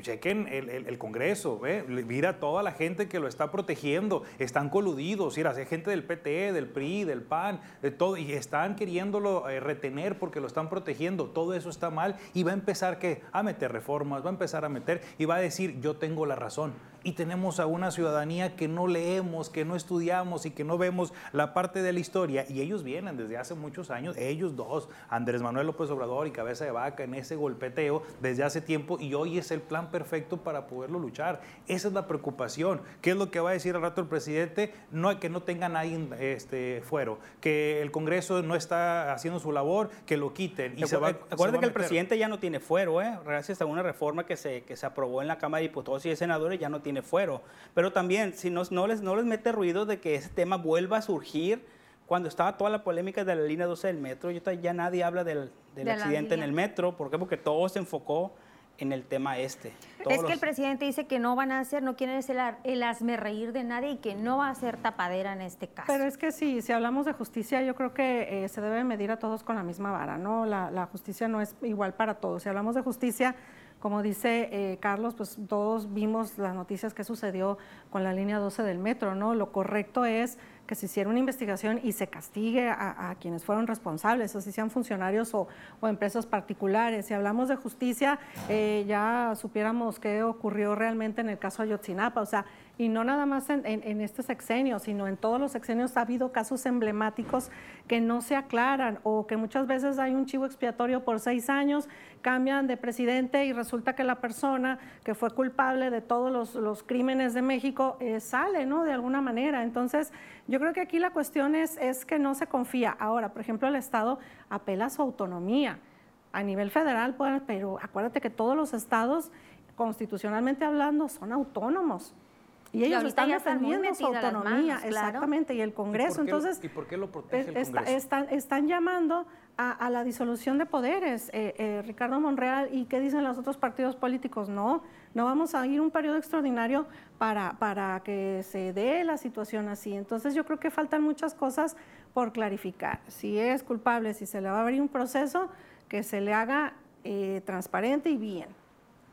chequen el, Congreso, mira toda la gente que lo está protegiendo, están coludidos, mira, hay gente del PT, del PRI, del PAN, de todo, y están queriéndolo eh, retener porque lo están protegiendo, todo eso está mal y va a empezar ¿qué? a meter reformas, va a empezar a meter y va a decir yo tengo la razón y tenemos a una ciudadanía que no leemos, que no estudiamos y que no vemos la parte de la historia. Y ellos vienen desde hace muchos años, ellos dos, Andrés Manuel López Obrador y Cabeza de Vaca, en ese golpeteo desde hace tiempo y hoy es el plan perfecto para poderlo luchar. Esa es la preocupación. ¿Qué es lo que va a decir al rato el presidente? No, que no tenga nadie este, fuero, que el Congreso no está haciendo su labor, que lo quiten. Y se va, Acuérdate que el presidente ya no tiene fuero, ¿eh? gracias a una reforma que se, que se aprobó en la Cámara de Diputados y de Senadores, ya no tiene fuero. Pero también, si no, no, les, no les mete ruido de que ese tema vuelva a surgir cuando estaba toda la polémica de la línea 12 del metro, ya nadie habla del, del accidente en el metro. ¿Por qué? Porque todo se enfocó en el tema este. es que el presidente dice que no van a hacer, no quieren ser el, asme reír de nadie y que no va a ser tapadera en este caso. Pero es que sí, si hablamos de justicia, yo creo que eh, se debe medir a todos con la misma vara, ¿no? La, la, justicia no es igual para todos. Si hablamos de justicia, como dice eh, Carlos, pues todos vimos las noticias que sucedió con la línea 12 del metro, ¿no? Lo correcto es que se hiciera una investigación y se castigue a, quienes fueron responsables, así sean funcionarios o, empresas particulares. Si hablamos de justicia, eh, ya supiéramos qué ocurrió realmente en el caso Ayotzinapa, o sea, y no nada más en, este sexenio, sino en todos los sexenios ha habido casos emblemáticos que no se aclaran o que muchas veces hay un chivo expiatorio por seis años, cambian de presidente y resulta que la persona que fue culpable de todos los, crímenes de México eh, sale, ¿no? De alguna manera. Entonces, yo creo que aquí la cuestión es, es que no se confía. Ahora, por ejemplo, el Estado apela a su autonomía. A nivel federal, pero acuérdate que todos los estados, constitucionalmente hablando, son autónomos. Y ellos están defendiendo su autonomía, exactamente, y el Congreso. Entonces, ¿Y por qué lo protege el Congreso? están, están, llamando a, la disolución de poderes, eh, eh, Ricardo Monreal, ¿y qué dicen los otros partidos políticos? No, no vamos a ir un periodo extraordinario para, para que se dé la situación así. Entonces yo creo que faltan muchas cosas por clarificar. Si es culpable, si se le va a abrir un proceso, que se le haga eh, transparente y bien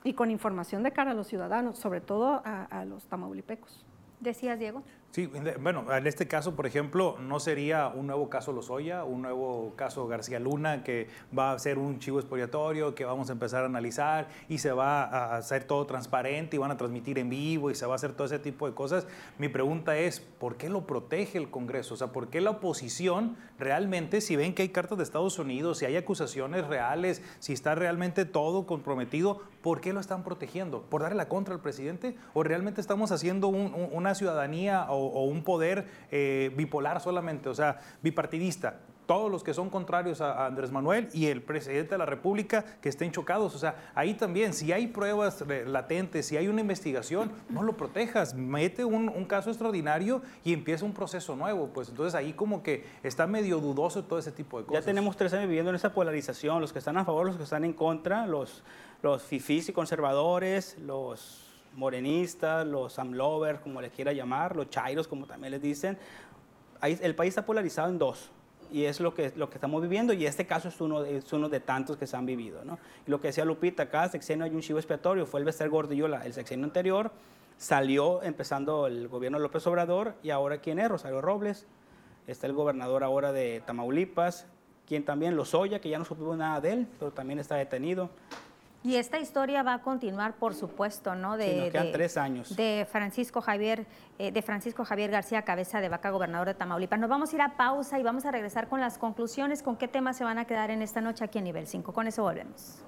y con información de cara a los ciudadanos, sobre todo a, los tamaulipecos. Decías, Diego. Sí, bueno, en este caso, por ejemplo, no sería un nuevo caso Lozoya, un nuevo caso García Luna, que va a ser un chivo expiatorio, que vamos a empezar a analizar y se va a hacer todo transparente y van a transmitir en vivo y se va a hacer todo ese tipo de cosas. Mi pregunta es, ¿por qué lo protege el Congreso? O sea, ¿por qué la oposición realmente, si ven que hay cartas de Estados Unidos, si hay acusaciones reales, si está realmente todo comprometido, ¿por qué lo están protegiendo? ¿Por darle la contra al presidente? ¿O realmente estamos haciendo una ciudadanía o, un poder eh, bipolar solamente, o sea, bipartidista? todos los que son contrarios a, Andrés Manuel y el presidente de la República que estén chocados. O sea, ahí también, si hay pruebas latentes, si hay una investigación, no lo protejas, mete un, caso extraordinario y empieza un proceso nuevo. Pues entonces ahí como que está medio dudoso todo ese tipo de cosas. Ya tenemos tres años viviendo en esa polarización, los que están a favor, los que están en contra, los, los fifís y conservadores, los morenistas, los amlovers, como les quiera llamar, los chairos, como también les dicen. El país está polarizado en dos y es lo que, lo que estamos viviendo y este caso es uno, de, es uno de tantos que se han vivido. ¿no? Y lo que decía Lupita, cada sexenio hay un chivo expiatorio, fue el Bester Gordillo el sexenio anterior, salió empezando el gobierno de López Obrador y ahora quién es, Rosario Robles, está el gobernador ahora de Tamaulipas, quien también Lozoya, que ya no supimos nada de él, pero también está detenido. Y esta historia va a continuar, por supuesto, ¿no? De, tres años. De Francisco Javier, eh, de Francisco Javier García Cabeza de Vaca, gobernador de Tamaulipas. Nos vamos a ir a pausa y vamos a regresar con las conclusiones, con qué temas se van a quedar en esta noche aquí en nivel 5. Con eso volvemos.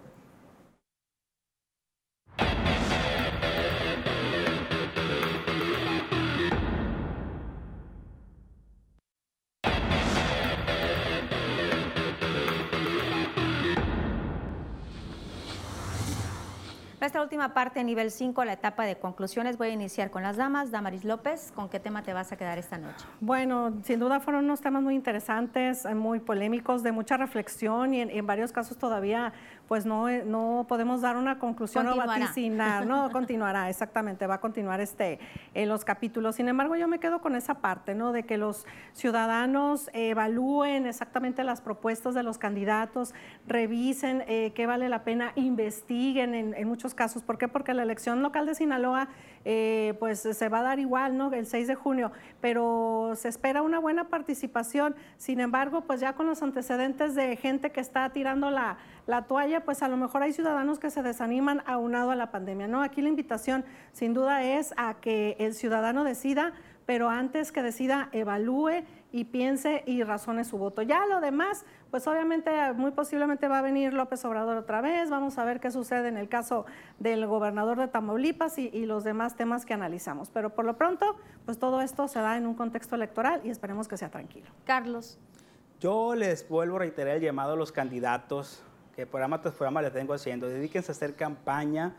Nuestra última parte, nivel 5, la etapa de conclusiones. Voy a iniciar con las damas. Damaris López, ¿con qué tema te vas a quedar esta noche? Bueno, sin duda fueron unos temas muy interesantes, muy polémicos, de mucha reflexión y en, varios casos todavía pues no, no podemos dar una conclusión o vaticinar, no [LAUGHS] continuará, exactamente, va a continuar este, en los capítulos. Sin embargo, yo me quedo con esa parte, ¿no? De que los ciudadanos evalúen exactamente las propuestas de los candidatos, revisen eh, qué vale la pena, investiguen en, en muchos casos. ¿Por qué? Porque la elección local de Sinaloa eh, pues se va a dar igual, ¿no? El 6 de junio, pero se espera una buena participación. Sin embargo, pues ya con los antecedentes de gente que está tirando la, la toalla, pues a lo mejor hay ciudadanos que se desaniman aunado a la pandemia, ¿no? Aquí la invitación sin duda es a que el ciudadano decida, pero antes que decida, evalúe y piense y razone su voto. Ya lo demás, pues obviamente muy posiblemente va a venir López Obrador otra vez, vamos a ver qué sucede en el caso del gobernador de Tamaulipas y, y, los demás temas que analizamos. Pero por lo pronto, pues todo esto se da en un contexto electoral y esperemos que sea tranquilo. Carlos. Yo les vuelvo a reiterar el llamado a los candidatos, que programa tras programa les tengo haciendo, dedíquense a hacer campaña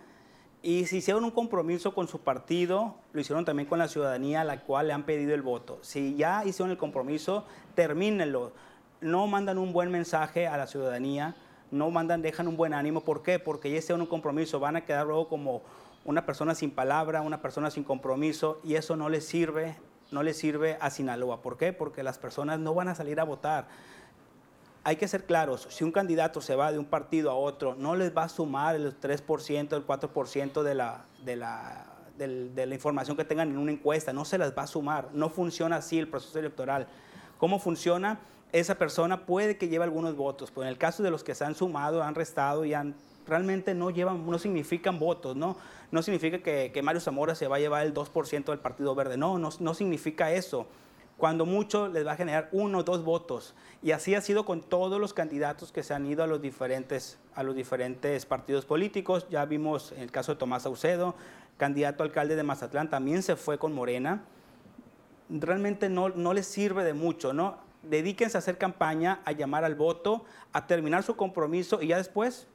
y si hicieron un compromiso con su partido, lo hicieron también con la ciudadanía a la cual le han pedido el voto. Si ya hicieron el compromiso, termínenlo. No mandan un buen mensaje a la ciudadanía, no mandan, dejan un buen ánimo. ¿Por qué? Porque ya hicieron un compromiso, van a quedar luego como una persona sin palabra, una persona sin compromiso, y eso no les sirve, no les sirve a Sinaloa. ¿Por qué? Porque las personas no van a salir a votar hay que ser claros, si un candidato se va de un partido a otro, no les va a sumar el 3%, el 4% de la, de, la, de, la información que tengan en una encuesta, no se las va a sumar, no funciona así el proceso electoral. ¿Cómo funciona? Esa persona puede que lleve algunos votos, pero en el caso de los que se han sumado, han restado y han, realmente no llevan, no significan votos, ¿no? No significa que, que Mario Zamora se va a llevar el 2% del Partido Verde, no, no, no significa eso cuando mucho les va a generar uno o dos votos. Y así ha sido con todos los candidatos que se han ido a los diferentes, a los diferentes partidos políticos. Ya vimos el caso de Tomás Saucedo, candidato alcalde de Mazatlán, también se fue con Morena. Realmente no, no les sirve de mucho, ¿no? Dedíquense a hacer campaña, a llamar al voto, a terminar su compromiso y ya después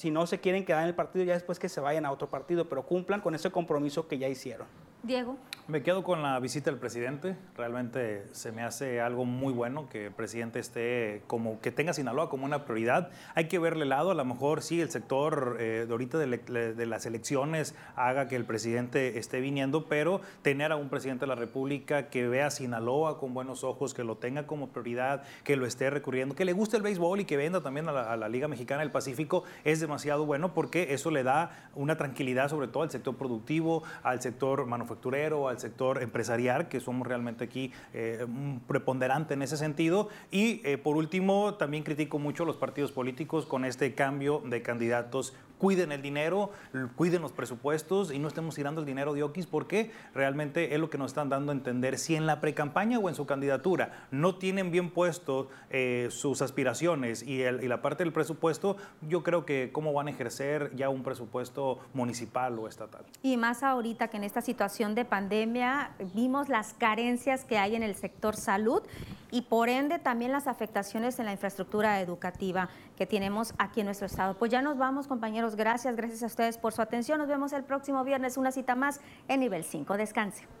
si no se quieren quedar en el partido, ya después que se vayan a otro partido, pero cumplan con ese compromiso que ya hicieron. Diego. Me quedo con la visita del presidente. Realmente se me hace algo muy bueno que el presidente esté como que tenga Sinaloa como una prioridad. Hay que verle lado. A lo mejor sí, el sector eh, de ahorita de, las elecciones haga que el presidente esté viniendo, pero tener a un presidente de la República que vea Sinaloa con buenos ojos, que lo tenga como prioridad, que lo esté recurriendo, que le guste el béisbol y que venda también a la, a la Liga Mexicana del Pacífico es demasiado bueno porque eso le da una tranquilidad sobre todo al sector productivo, al sector manufacturero manufacturero, al sector empresarial, que somos realmente aquí eh, preponderante en ese sentido. Y eh, por último, también critico mucho a los partidos políticos con este cambio de candidatos cuiden el dinero, cuiden los presupuestos y no estemos tirando el dinero de Oquis porque realmente es lo que nos están dando a entender. Si en la precampaña o en su candidatura no tienen bien puestos eh, sus aspiraciones y, la parte del presupuesto, yo creo que cómo van a ejercer ya un presupuesto municipal o estatal. Y más ahorita que en esta de pandemia vimos las carencias que hay en el sector salud y por ende también las afectaciones en la infraestructura educativa que tenemos aquí en nuestro estado. Pues ya nos vamos, compañeros. Gracias, gracias a ustedes por su atención. Nos vemos el próximo viernes, una cita más en nivel 5. Descanse.